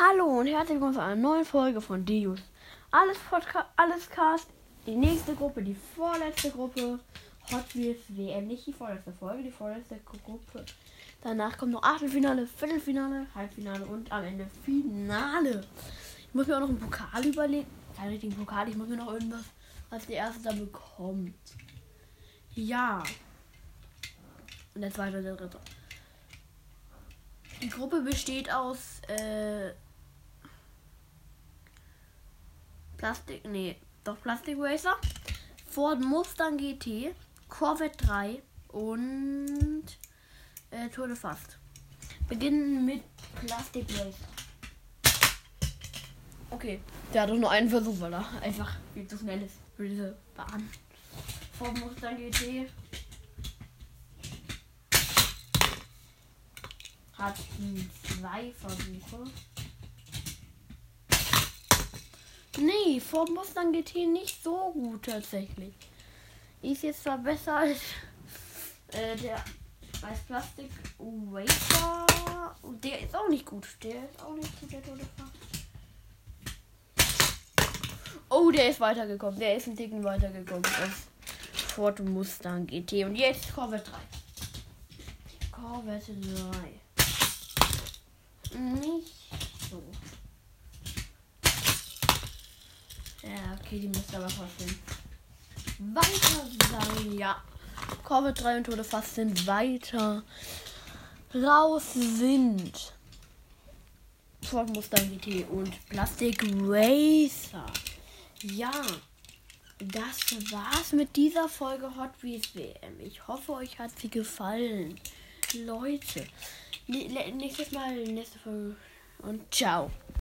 Hallo und herzlich willkommen zu einer neuen Folge von Deus. Alles Podcast, alles Cast. Die nächste Gruppe, die vorletzte Gruppe. Hot Wheels WM, nicht die vorletzte Folge, die vorletzte Gruppe. Danach kommt noch Achtelfinale, Viertelfinale, Halbfinale und am Ende Finale. Ich muss mir auch noch einen Pokal überlegen. Keinen richtigen Pokal, ich muss mir noch irgendwas als der erste da bekommt. Ja. Und der zweite der dritte. Die Gruppe besteht aus äh, Plastik, nee, doch Plastik Racer, Ford Mustang GT, Corvette 3 und äh, Tour de Fast. Beginnen mit Plastik Racer. Okay, der hat doch nur einen Versuch, weil er einfach viel zu schnell ist für diese Bahn. Ford Mustang GT hat zwei Versuche. Nee, Ford Mustang GT nicht so gut tatsächlich. Ist jetzt zwar besser als äh, der als Plastik. Und der ist auch nicht gut. Der ist auch nicht gut, der Todesfahrt. Oh, der ist weitergekommen. Der ist ein Ticken weitergekommen als Ford Mustang GT. Und jetzt Corvette 3. Corvette 3 nicht so. Ja, okay, die müsste aber trotzdem weiter sein. Ja. Corvette 3 und Tode fast sind weiter raus sind. Ford Mustang GT und Plastic Racer. Ja, das war's mit dieser Folge Hot Wheels WM. Ich hoffe, euch hat sie gefallen. Leute, nächstes Mal, nächste Folge und ciao.